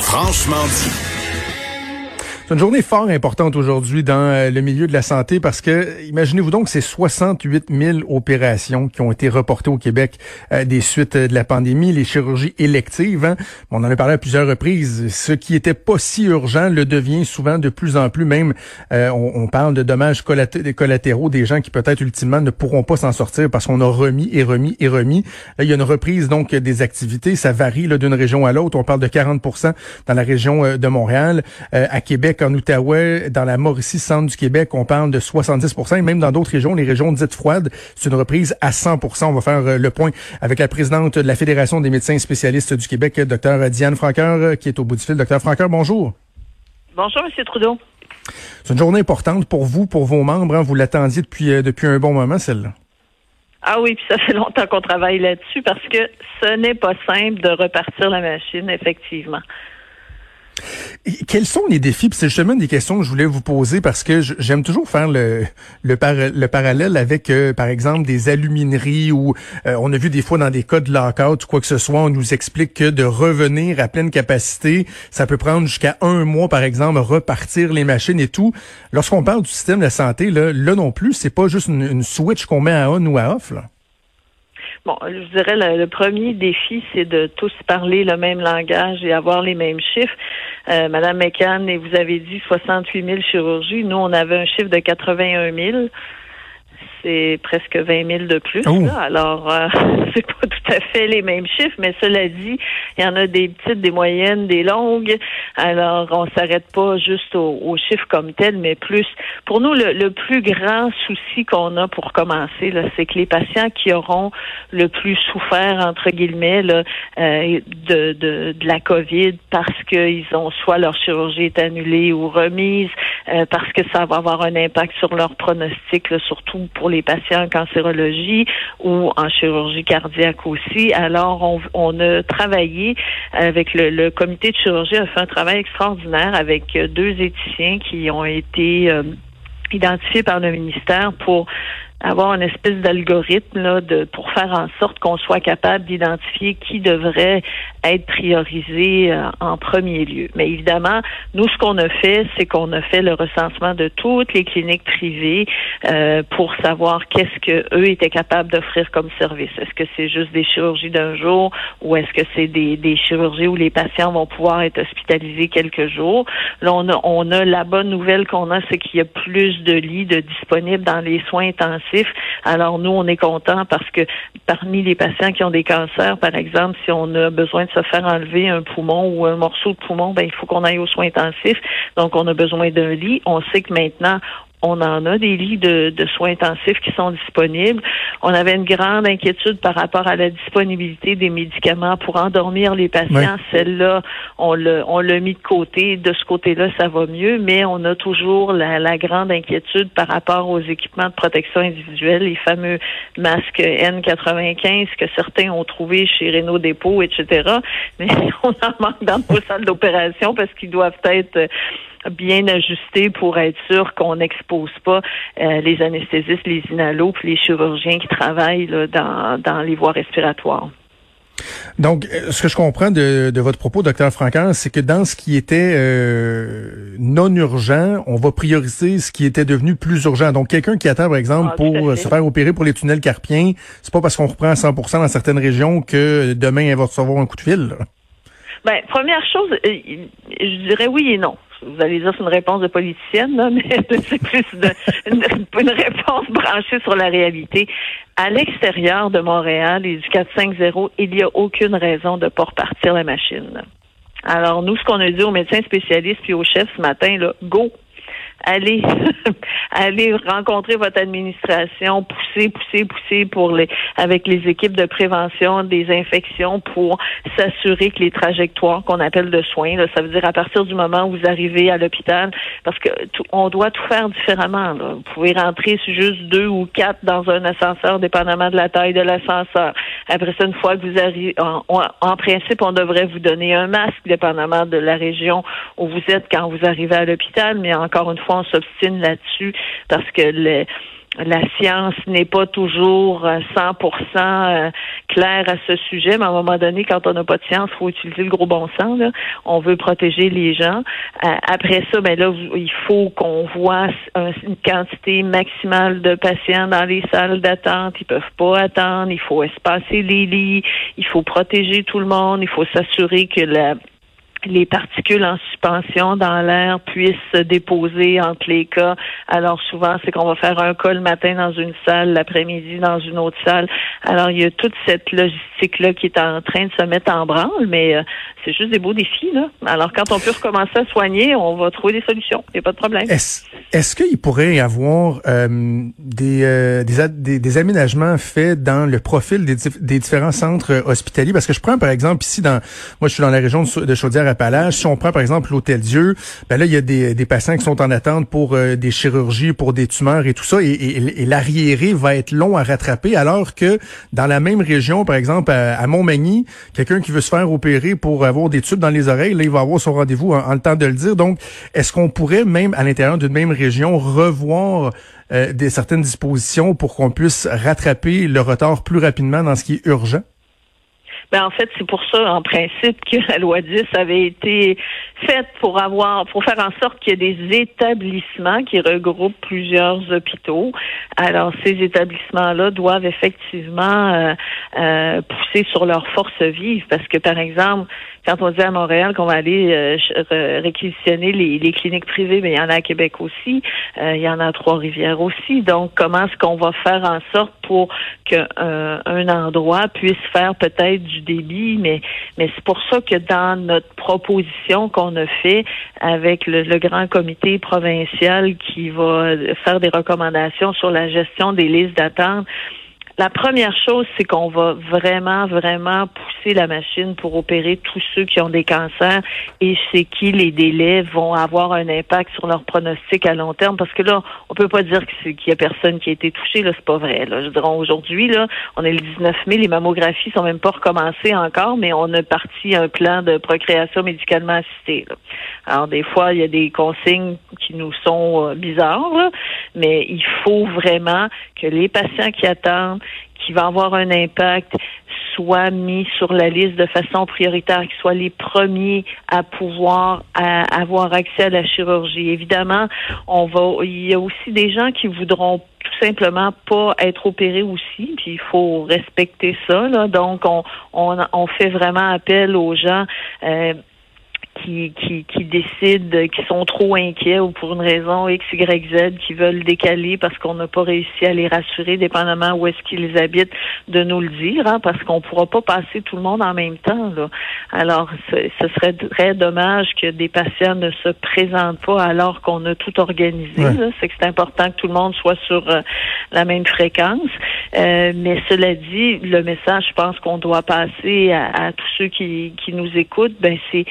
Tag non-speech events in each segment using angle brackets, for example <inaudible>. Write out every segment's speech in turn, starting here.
Franchement dit. C'est une journée fort importante aujourd'hui dans euh, le milieu de la santé parce que, imaginez-vous donc, c'est 68 000 opérations qui ont été reportées au Québec euh, des suites de la pandémie, les chirurgies électives. Hein. On en a parlé à plusieurs reprises. Ce qui était pas si urgent le devient souvent de plus en plus. Même, euh, on, parle de dommages collatéraux des gens qui peut-être ultimement ne pourront pas s'en sortir parce qu'on a remis et remis et remis. Là, il y a une reprise donc des activités. Ça varie d'une région à l'autre. On parle de 40 dans la région de Montréal. à Québec, en Outaouais, dans la Mauricie, centre du Québec, on parle de 70 et même dans d'autres régions, les régions dites froides, c'est une reprise à 100% On va faire euh, le point avec la présidente de la Fédération des médecins spécialistes du Québec, Dr Diane Franqueur, euh, qui est au bout du fil. Dr Franqueur, bonjour. Bonjour, M. Trudeau. C'est une journée importante pour vous, pour vos membres. Hein. Vous l'attendiez depuis, euh, depuis un bon moment, celle-là. Ah oui, puis ça fait <laughs> longtemps qu'on travaille là-dessus parce que ce n'est pas simple de repartir la machine, effectivement. Quels sont les défis? C'est justement des questions que je voulais vous poser parce que j'aime toujours faire le, le, le parallèle avec, euh, par exemple, des alumineries où euh, on a vu des fois dans des cas de lockout ou quoi que ce soit, on nous explique que de revenir à pleine capacité, ça peut prendre jusqu'à un mois, par exemple, repartir les machines et tout. Lorsqu'on parle du système de la santé, là, là non plus, c'est pas juste une, switch qu'on met à on ou à off. Bon, je dirais le, le premier défi, c'est de tous parler le même langage et avoir les mêmes chiffres. Euh, Madame McCann, et vous avez dit 68 000 chirurgies. Nous, on avait un chiffre de 81 000 c'est presque 20 000 de plus. Oh. Alors, euh, <laughs> c'est pas tout à fait les mêmes chiffres, mais cela dit, il y en a des petites, des moyennes, des longues. Alors, on s'arrête pas juste aux, chiffres comme tels, mais plus. Pour nous, le, plus grand souci qu'on a pour commencer, là, c'est que les patients qui auront le plus souffert entre guillemets là, euh, de, de, de la COVID parce qu'ils ont soit leur chirurgie est annulée ou remise, euh, parce que ça va avoir un impact sur leur pronostic, surtout pour les patients en cancérologie ou en chirurgie cardiaque aussi. Alors, on, on a travaillé avec le, comité de chirurgie, a fait un travail extraordinaire avec deux éthiciens qui ont été euh, identifiés par le ministère pour avoir une espèce d'algorithme là de pour faire en sorte qu'on soit capable d'identifier qui devrait être priorisé euh, en premier lieu. Mais évidemment, nous ce qu'on a fait, c'est qu'on a fait le recensement de toutes les cliniques privées euh, pour savoir qu'est-ce que eux étaient capables d'offrir comme service. Est-ce que c'est juste des chirurgies d'un jour ou est-ce que c'est des, des chirurgies où les patients vont pouvoir être hospitalisés quelques jours? Là, on a, on a la bonne nouvelle qu'on a, c'est qu'il y a plus de lits de disponibles dans les soins intensifs alors nous, on est content parce que parmi les patients qui ont des cancers, par exemple, si on a besoin de se faire enlever un poumon ou un morceau de poumon, ben il faut qu'on aille aux soins intensifs. Donc on a besoin d'un lit. On sait que maintenant on en a des lits de, soins intensifs qui sont disponibles. On avait une grande inquiétude par rapport à la disponibilité des médicaments pour endormir les patients. Celle-là, on l'a, on l'a mis de côté. De ce côté-là, ça va mieux, mais on a toujours la, la grande inquiétude par rapport aux équipements de protection individuelle, les fameux masques N95 que certains ont trouvés chez Renault Dépôt, etc. Mais <laughs> on en manque dans nos salles d'opération parce qu'ils doivent être bien ajusté pour être sûr qu'on n'expose pas euh, les anesthésistes, les inalos, puis les chirurgiens qui travaillent dans, dans les voies respiratoires. Donc, euh, ce que je comprends de, de votre propos, docteur Franquin, c'est que dans ce qui était euh, non urgent, on va prioriser ce qui était devenu plus urgent. Donc, quelqu'un qui attend, par exemple, ah, pour se faire opérer pour les tunnels carpiens, c'est pas parce qu'on reprend à 100% dans certaines régions que demain, elle va recevoir un coup de fil. Ben, première chose, je dirais oui et non vous allez dire c'est une réponse de politicienne, là, <laughs> mais c'est plus une, réponse branchée sur la réalité. À l'extérieur de Montréal et du 450, il n'y a aucune raison de ne pas repartir la machine. Alors, nous, ce qu'on a dit aux médecins spécialistes puis aux chefs ce matin, là, go, allez, <laughs> allez rencontrer votre administration, pousser, pousser, pousser pour les, avec les équipes de prévention des infections pour s'assurer que les trajectoires qu'on appelle de soins, ça veut dire à partir du moment où vous arrivez à l'hôpital, parce que on doit tout faire différemment. Vous pouvez rentrer juste deux ou quatre dans un ascenseur, dépendamment de la taille de l'ascenseur. Après ça, une fois que vous arrivez, en, en principe, on devrait vous donner un masque, dépendamment de la région où vous êtes quand vous arrivez à l'hôpital, mais encore une fois, on s'obstine là-dessus parce que la science n'est pas toujours 100% euh, claire à ce sujet, mais à un moment donné, quand on n'a pas de science, faut utiliser le gros bon sens. Là. On veut protéger les gens. Euh, après ça, ben là, il faut qu'on voit une quantité maximale de patients dans les salles d'attente. Ils peuvent pas attendre. Il faut espacer les lits. Il faut protéger tout le monde. Il faut s'assurer que la les particules en suspension dans l'air puissent se déposer entre les cas. Alors souvent, c'est qu'on va faire un cas le matin dans une salle, l'après-midi dans une autre salle. Alors il y a toute cette logistique-là qui est en train de se mettre en branle, mais euh, c'est juste des beaux défis. Là. Alors quand on peut recommencer à soigner, on va trouver des solutions. Il n'y a pas de problème. Est qu'il pourrait y avoir euh, des, euh, des, des, aménagements faits dans le profil des, des différents centres hospitaliers? Parce que je prends par exemple ici, dans moi je suis dans la région de Chaudière si on prend par exemple l'Hôtel Dieu, ben là il y a des, des patients qui sont en attente pour euh, des chirurgies, pour des tumeurs et tout ça, et, et, l'arriéré va être long à rattraper, alors que dans la même région, par exemple à, Montmagny, quelqu'un qui veut se faire opérer pour avoir des tubes dans les oreilles, là il va avoir son rendez-vous en, le temps de le dire. Donc, est-ce qu'on pourrait même à l'intérieur d'une même région revoir euh, des certaines dispositions pour qu'on puisse rattraper le retard plus rapidement dans ce qui est urgent? Ben, en fait, c'est pour ça, en principe, que la loi 10 avait été faite pour avoir, pour faire en sorte qu'il y ait des établissements qui regroupent plusieurs hôpitaux. Alors, ces établissements-là doivent effectivement euh, euh, pousser sur leur force vive parce que, par exemple, quand on dit à Montréal qu'on va aller euh, réquisitionner les, cliniques privées, mais il y en a à Québec aussi, il y en a à Trois-Rivières aussi. Donc, comment est-ce qu'on va faire en sorte pour qu'un un endroit puisse faire peut-être du débit, mais, mais c'est pour ça que dans notre proposition qu'on a fait avec le, grand comité provincial qui va faire des recommandations sur la gestion des listes d'attente, la première chose, c'est qu'on va vraiment, vraiment pousser la machine pour opérer tous ceux qui ont des cancers et chez qui les délais vont avoir un impact sur leur pronostic à long terme. Parce que là, on peut pas dire qu'il y a personne qui a été touché. Là, c'est pas vrai. Là. Je dirais aujourd'hui, là, on est le 19 mai, les mammographies sont même pas recommencées encore, mais on a parti un plan de procréation médicalement assistée. Alors des fois, il y a des consignes qui nous sont euh, bizarres, mais il faut vraiment que les patients qui attendent qui va avoir un impact soient mis sur la liste de façon prioritaire, qu'ils soient les premiers à pouvoir avoir accès à la chirurgie. Évidemment, on va, il y a aussi des gens qui voudront tout simplement pas être opérés aussi, puis il faut respecter ça. Là. Donc, on, on, on fait vraiment appel aux gens. Euh, qui, qui, qui décident, qui sont trop inquiets ou pour une raison X, Y, Z, qui veulent décaler parce qu'on n'a pas réussi à les rassurer, dépendamment où est-ce qu'ils habitent, de nous le dire, hein, parce qu'on ne pourra pas passer tout le monde en même temps. Là. Alors, ce serait très dommage que des patients ne se présentent pas alors qu'on a tout organisé. C'est que c'est important que tout le monde soit sur euh, la même fréquence. Euh, mais cela dit, le message, je pense qu'on doit passer à, à tous ceux qui, qui nous écoutent, ben c'est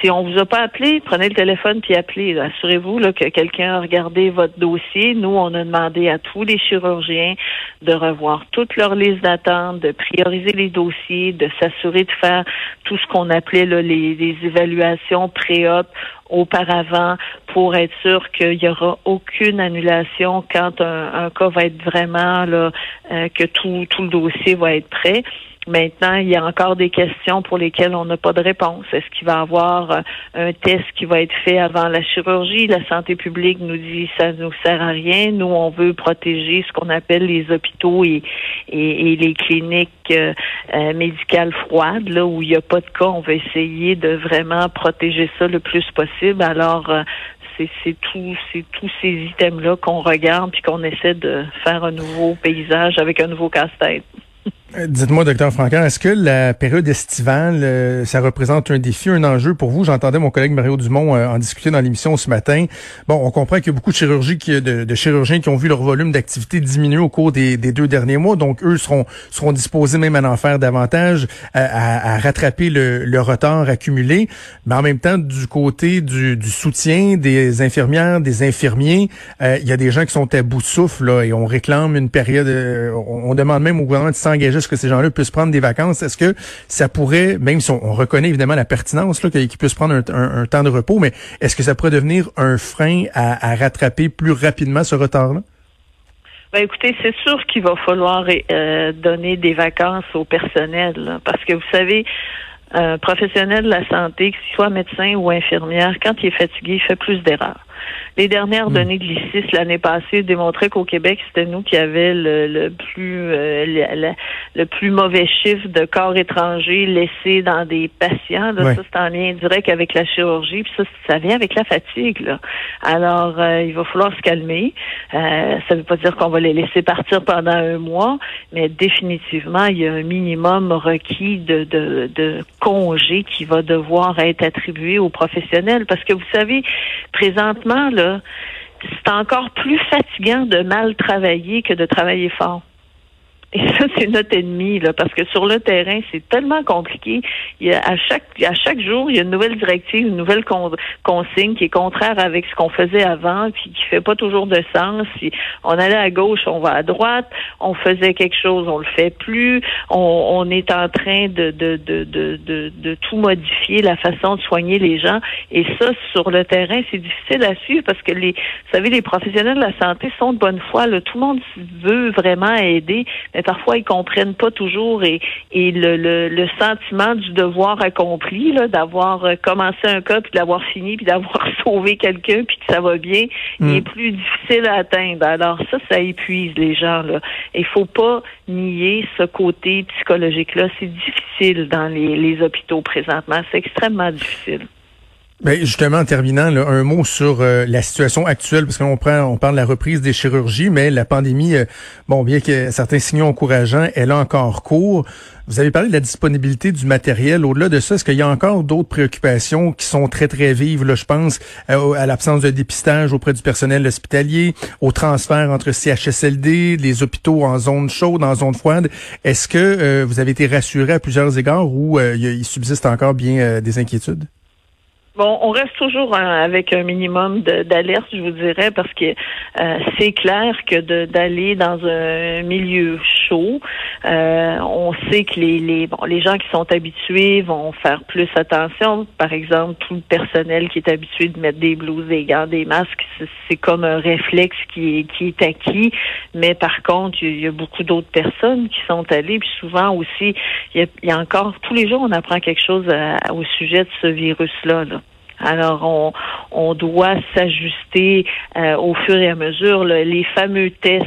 si on vous a pas appelé, prenez le téléphone puis appelez. Assurez-vous que quelqu'un a regardé votre dossier. Nous, on a demandé à tous les chirurgiens de revoir toute leur liste d'attente, de prioriser les dossiers, de s'assurer de faire tout ce qu'on appelait les, évaluations pré-op auparavant pour être sûr qu'il n'y aura aucune annulation quand un, cas va être vraiment là, euh, que tout le dossier va être prêt. Maintenant, il y a encore des questions pour lesquelles on n'a pas de réponse. Est-ce qu'il va y avoir euh, un test qui va être fait avant la chirurgie? La santé publique nous dit ça ne nous sert à rien. Nous, on veut protéger ce qu'on appelle les hôpitaux et, les cliniques euh, euh, médicales froides, là où il n'y a pas de cas. On va essayer de vraiment protéger ça le plus possible. Alors, c'est c'est tous ces items-là qu'on regarde puis qu'on essaie de faire un nouveau paysage avec un nouveau casse-tête. Euh, dites-moi, docteur Francaire, est-ce que la période estivale, euh, ça représente un défi, un enjeu pour vous? J'entendais mon collègue Mario Dumont euh, en discuter dans l'émission ce matin. Bon, on comprend qu'il y a beaucoup de, chirurgie de, chirurgiens qui ont vu leur volume d'activité diminuer au cours des, deux derniers mois, donc eux seront, seront disposés même à en faire davantage, à, à, rattraper le, le, retard accumulé. Mais en même temps, du côté du, du soutien des infirmières, des infirmiers, il y a des gens qui sont à bout de souffle là, et on réclame une période, on, on demande même au gouvernement de s'engager que ces gens-là puissent prendre des vacances. Est-ce que ça pourrait, même si on, reconnaît évidemment la pertinence qu'ils puissent prendre un, temps de repos, mais est-ce que ça pourrait devenir un frein à, rattraper plus rapidement ce retard-là? Ben écoutez, c'est sûr qu'il va falloir euh, donner des vacances au personnel, parce que vous savez, un professionnel de la santé, qu'il soit médecin ou infirmière, quand il est fatigué, il fait plus d'erreurs. Les dernières hmm. données de l'ICIS l'année passée démontraient qu'au Québec, c'était nous qui avions le, plus euh, le, plus mauvais chiffre de corps étrangers laissés dans des patients. Ça, c'est en lien direct avec la chirurgie. Puis ça, ça vient avec la fatigue. Là. Alors, euh, il va falloir se calmer. Euh, ça ne veut pas dire qu'on va les laisser partir pendant un mois, mais définitivement, il y a un minimum requis de, de, de congé qui va devoir être attribué aux professionnels. Parce que vous savez, présentement, c'est encore plus fatigant de mal travailler que de travailler fort. Et ça, c'est notre ennemi, là, parce que sur le terrain, c'est tellement compliqué. Il y a, à chaque à chaque jour, il y a une nouvelle directive, une nouvelle consigne qui est contraire avec ce qu'on faisait avant, puis qui fait pas toujours de sens. Si on allait à gauche, on va à droite. On faisait quelque chose, on le fait plus. On, on est en train de de, de, de, de, de tout modifier la façon de soigner les gens. Et ça, sur le terrain, c'est difficile à suivre parce que les, vous savez, les professionnels de la santé sont de bonne foi. Là. Tout le monde veut vraiment aider mais parfois ils comprennent pas toujours et, et le, le, sentiment du devoir accompli, là, d'avoir euh, commencé un cas puis d'avoir fini puis d'avoir <laughs> sauvé quelqu'un puis que ça va bien, mm. est plus difficile à atteindre. Alors ça, ça épuise les gens là. Il faut pas nier ce côté psychologique là. C'est difficile dans les, les hôpitaux présentement. C'est extrêmement difficile. Ben justement, en terminant, un mot sur euh, la situation actuelle, parce qu'on prend, on parle de la reprise des chirurgies, mais la pandémie, euh, bon, bien que certains signaux encourageants, elle a encore cours. Vous avez parlé de la disponibilité du matériel. Au-delà de ça, est-ce qu'il y a encore d'autres préoccupations qui sont très, très vives? Là, je pense euh, à l'absence de dépistage auprès du personnel hospitalier, au transfert entre CHSLD, les hôpitaux en zone chaude, en zone froide? Est-ce que vous avez été rassuré à plusieurs égards ou il subsiste encore bien des inquiétudes? Bon, on reste toujours avec un minimum d'alerte, je vous dirais, parce que euh, c'est clair que d'aller dans un milieu chaud, euh, on sait que les, les, bon, les gens qui sont habitués vont faire plus attention. Par exemple, tout le personnel qui est habitué de mettre des blouses, des gants, des masques, c'est comme un réflexe qui est, qui est acquis. Mais par contre, il y a beaucoup d'autres personnes qui sont allées. Puis souvent aussi, il y a, encore, tous les jours, on apprend quelque chose au sujet de ce virus-là. Là. Alors, on, on doit s'ajuster euh, au fur et à mesure. les fameux tests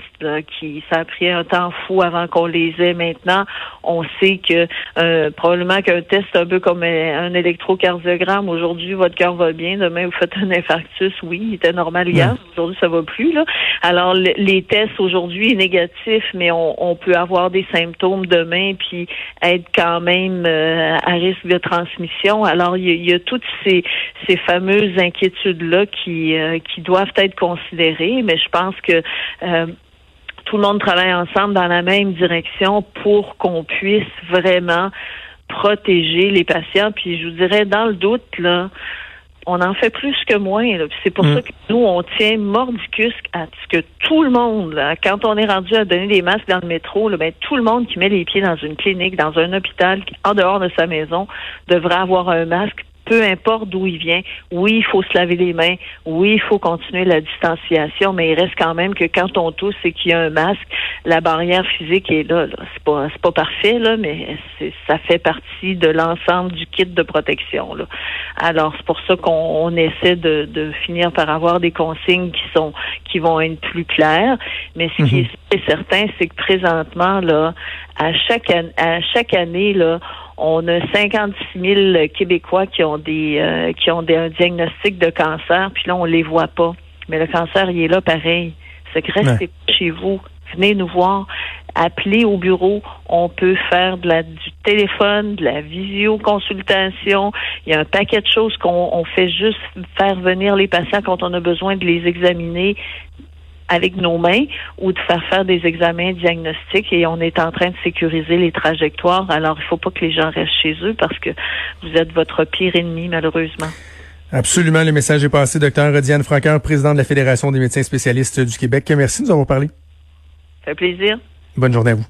qui, ça a pris un temps fou avant qu'on les ait maintenant. On sait que euh, probablement qu'un test un peu comme un électrocardiogramme, aujourd'hui, votre cœur va bien, demain, vous faites un infarctus, oui, il était normal hier, aujourd'hui, ça va plus. Là. Alors, les tests aujourd'hui négatifs, mais on, peut avoir des symptômes demain, puis être quand même euh, à risque de transmission. Alors, il y, il y a toutes ces ces fameuses inquiétudes-là qui, euh, qui doivent être considérées, mais je pense que euh, tout le monde travaille ensemble dans la même direction pour qu'on puisse vraiment protéger les patients. Puis je vous dirais, dans le doute, là, on en fait plus que moins. C'est pour mm. ça que nous, on tient mordicus à ce que tout le monde, quand on est rendu à donner des masques dans le métro, là, ben, tout le monde qui met les pieds dans une clinique, dans un hôpital, en dehors de sa maison, devrait avoir un masque peu importe d'où il vient. Oui, il faut se laver les mains. Oui, il faut continuer la distanciation, mais il reste quand même que quand on tousse et qu'il y a un masque, la barrière physique est là. là. C'est pas c'est pas parfait là, mais ça fait partie de l'ensemble du kit de protection. Là. Alors c'est pour ça qu'on essaie de, de finir par avoir des consignes qui sont qui vont être plus claires. Mais ce qui mhm. est certain, c'est que présentement là, à chaque à chaque année là, on a 56 000 Québécois qui ont des euh, qui ont des, un diagnostic de cancer, puis là on les voit pas. Mais le cancer, il est là pareil. C'est que restez chez vous, venez nous voir, appelez au bureau. On peut faire de la, du téléphone, de la visioconsultation. Il y a un paquet de choses qu'on fait juste faire venir les patients quand on a besoin de les examiner avec nos mains ou de faire faire des examens diagnostiques et on est en train de sécuriser les trajectoires. Alors, il ne faut pas que les gens restent chez eux parce que vous êtes votre pire ennemi, malheureusement. Absolument. Le message est passé. Docteur Diane Franqueur, président de la Fédération des médecins spécialistes du Québec. Merci de nous avoir parlé. Ça fait plaisir. Bonne journée à vous.